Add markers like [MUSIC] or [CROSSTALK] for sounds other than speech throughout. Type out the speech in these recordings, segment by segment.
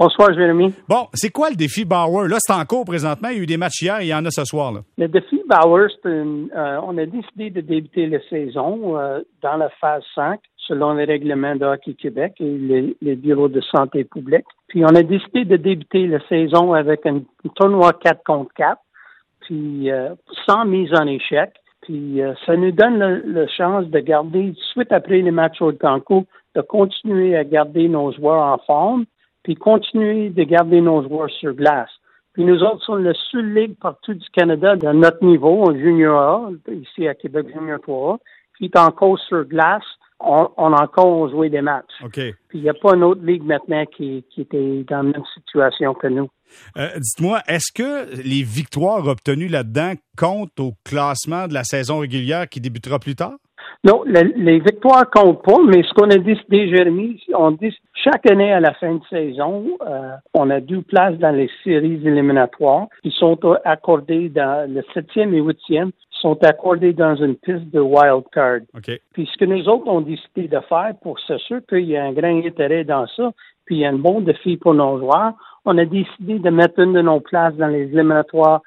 Bonsoir, Jérémy. Bon, c'est quoi le défi Bauer? Là, c'est en cours présentement. Il y a eu des matchs hier, il y en a ce soir. Là. Le défi Bauer, euh, on a décidé de débuter la saison euh, dans la phase 5 selon les règlements de Hockey Québec et les, bureaux de santé publique. Puis on a décidé de débuter la saison avec un, tournoi 4 contre 4, puis euh, sans mise en échec. Puis ça nous donne la chance de garder, suite après les matchs au concours, de continuer à garder nos joueurs en forme, puis continuer de garder nos joueurs sur glace. Puis nous autres sommes la seule ligue partout du Canada de notre niveau, en junior A, ici à Québec Junior 3, qui est encore sur glace. On, a encore joué des matchs. Puis il n'y a pas une autre ligue maintenant qui, qui était dans la même situation que nous. Euh, dites-moi, est-ce que les victoires obtenues là-dedans comptent au classement de la saison régulière qui débutera plus tard? Non, les, victoires comptent pas, mais ce qu'on a décidé, Jérémy, on dit chaque année à la fin de saison, euh, on a deux places dans les séries éliminatoires qui sont accordées dans le septième et huitième sont accordées dans une piste de wild card. Puis ce que nous autres ont décidé de faire pour s'assurer qu'il y a un grand intérêt dans ça, puis il y a un bon défi pour nos joueurs, on a décidé de mettre une de nos places dans les éliminatoires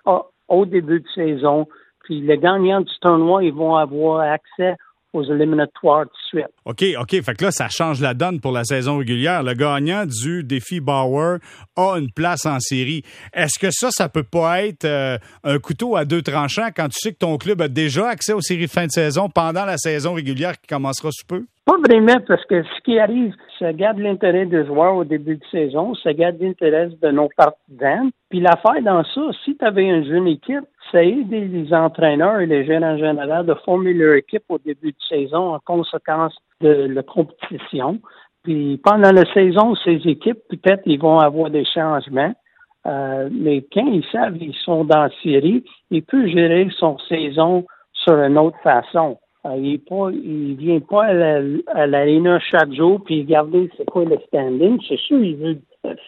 au début de saison. Puis les gagnants du tournoi, ils vont avoir accès aux éliminatoires tout de suite. OK, OK. Fait que là, ça change la donne pour la saison régulière. Le gagnant du défi Bauer a une place en série. Est-ce que ça, ça peut pas être euh, un couteau à deux tranchants quand tu sais que ton club a déjà accès aux séries de fin de saison pendant la saison régulière qui commencera sous peu? Pas vraiment, parce que ce qui arrive, ça garde l'intérêt des joueurs au début de saison, ça garde l'intérêt de nos partisans. Puis l'affaire dans ça, si tu avais une jeune équipe, ça aide les entraîneurs et les jeunes en général de former leur équipe au début de saison en conséquence de la compétition. Puis pendant la saison, ces équipes, peut-être, ils vont avoir des changements. Euh, mais quand ils savent qu'ils sont dans la série, ils peuvent gérer son saison sur une autre façon. Euh, il ne vient pas à l'aréna chaque jour puis regarder c'est quoi le standing. C'est sûr, il veut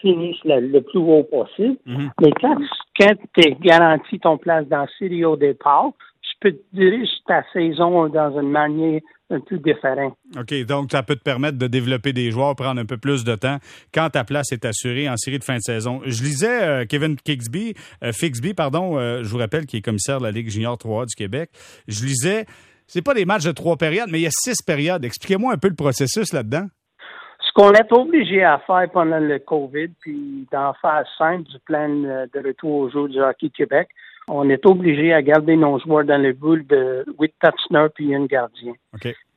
finir le, plus haut possible. Mm-hmm. Mais quand, quand tu garanti ton place dans la série au départ, tu peux te diriger ta saison dans une manière un peu différente. OK, donc ça peut te permettre de développer des joueurs, prendre un peu plus de temps quand ta place est assurée en série de fin de saison. Je lisais euh, Kevin Kixby, euh, Fixby, pardon, je vous rappelle, qui est commissaire de la Ligue junior 3 du Québec. Je lisais c'est pas des matchs de trois périodes, mais il y a six périodes. Expliquez-moi un peu le processus là-dedans. Qu'on est obligé à faire pendant le COVID, puis dans la phase 5 du plan de retour au jeu du hockey Québec, on est obligé à garder nos joueurs dans les boules de 8 patineurs puis un gardien.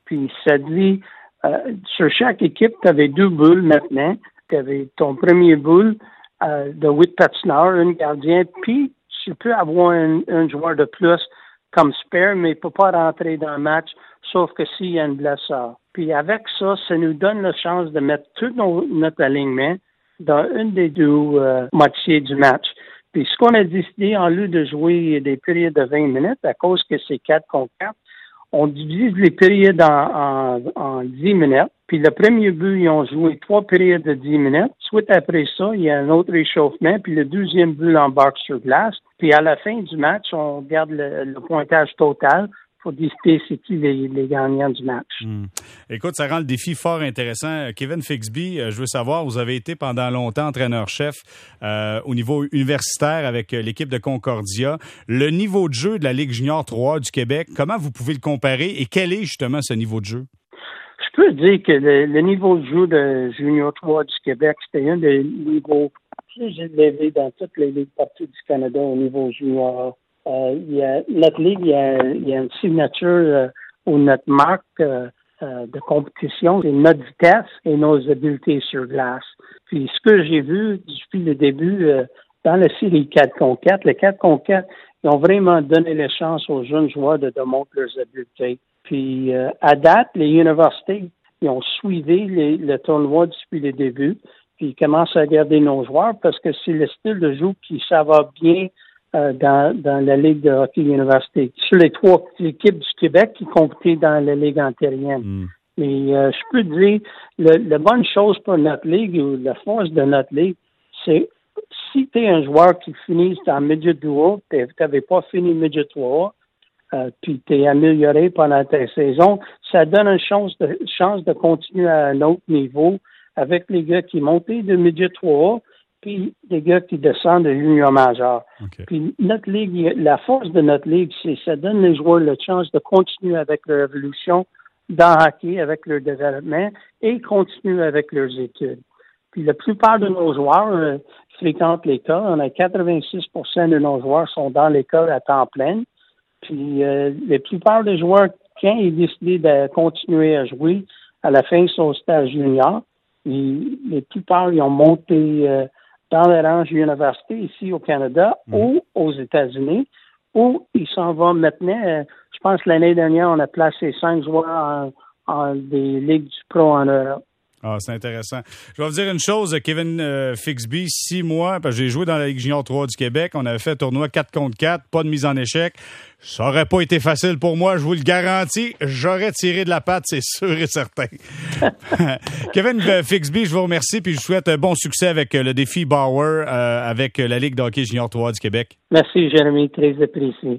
Puis ça dit, euh, sur chaque équipe, tu avais deux boules maintenant. Tu avais ton premier boule euh, de 8 patineurs, un gardien, puis tu peux avoir un joueur de plus comme spare, mais il ne peut pas rentrer dans le match, sauf que s'il y a une blessure. Puis avec ça, ça nous donne la chance de mettre tout notre alignement dans une des deux euh, moitiés du match. Puis ce qu'on a décidé, en lieu de jouer des périodes de 20 minutes, à cause que c'est 4 contre 4, on divise les périodes en, en, 10 minutes. Puis le premier but, ils ont joué trois périodes de 10 minutes. Suite après ça, il y a un autre réchauffement. Puis le deuxième but embarque sur glace. Puis à la fin du match, on garde le, pointage total pour décider c'est qui les, gagnants du match. Hmm. Écoute, ça rend le défi fort intéressant. Kevin Fixby, euh, je veux savoir, vous avez été pendant longtemps entraîneur-chef euh, au niveau universitaire avec euh, l'équipe de Concordia. Le niveau de jeu de la Ligue junior 3 du Québec, comment vous pouvez le comparer et quel est justement ce niveau de jeu? Je peux dire que le, niveau de jeu de Junior 3 du Québec, c'était un des niveaux plus élevés dans toutes les ligues partout du Canada au niveau junior. Euh, y a, notre ligue, il y a, y a une signature euh, ou notre marque euh, euh, de compétition, c'est notre vitesse et nos habiletés sur glace. Puis ce que j'ai vu depuis le début dans la série 4 contre 4, les 4 contre 4, ils ont vraiment donné la chance aux jeunes joueurs de démontrer leurs habiletés. Puis à date, les universités, ils ont suivi le tournoi depuis le début, puis ils commencent à garder nos joueurs parce que c'est le style de jeu qui va bien euh, dans, dans la Ligue de hockey université. Sur les trois équipes du Québec qui compétaient dans la Ligue antérienne. Hmm. Mais euh, je peux dire, le, la bonne chose pour notre Ligue ou la force de notre Ligue, c'est si tu es un joueur qui finit en milieu de haut, tu n'avais pas fini milieu 3, euh, puis tu es amélioré pendant ta saison, ça donne une chance de, chance de continuer à un autre niveau avec les gars qui montaient de milieu 3 puis des gars qui descendent de junior majeur. Puis notre ligue, la force de notre ligue, c'est ça donne les joueurs la chance de continuer avec leur évolution dans le hockey, avec leur développement et continuer avec leurs études. Puis la plupart de nos joueurs euh, fréquentent l'école. On a 86% de nos joueurs sont dans l'école à temps plein. Puis euh, la plupart des joueurs, quand ils décident de continuer à jouer à la fin de son stage junior, les plupart ils ont monté euh, dans les rangs université ici au Canada mm. ou aux États-Unis, où ils s'en vont maintenant. Euh, je pense que l'année dernière, on a placé cinq joueurs en, des ligues du pro en Europe. Ah, c'est intéressant. Je vais vous dire une chose, Kevin euh, Fixby, six mois, parce que j'ai joué dans la Ligue junior 3 du Québec, on avait fait un tournoi 4 contre 4, pas de mise en échec. Ça aurait pas été facile pour moi, je vous le garantis. J'aurais tiré de la patte, c'est sûr et certain. [LAUGHS] [LAUGHS] Kevin euh, Fixby, je vous remercie, puis je vous souhaite un bon succès avec euh, le défi Bauer, avec la Ligue de hockey junior 3 du Québec. Merci, Jérémy, très apprécié.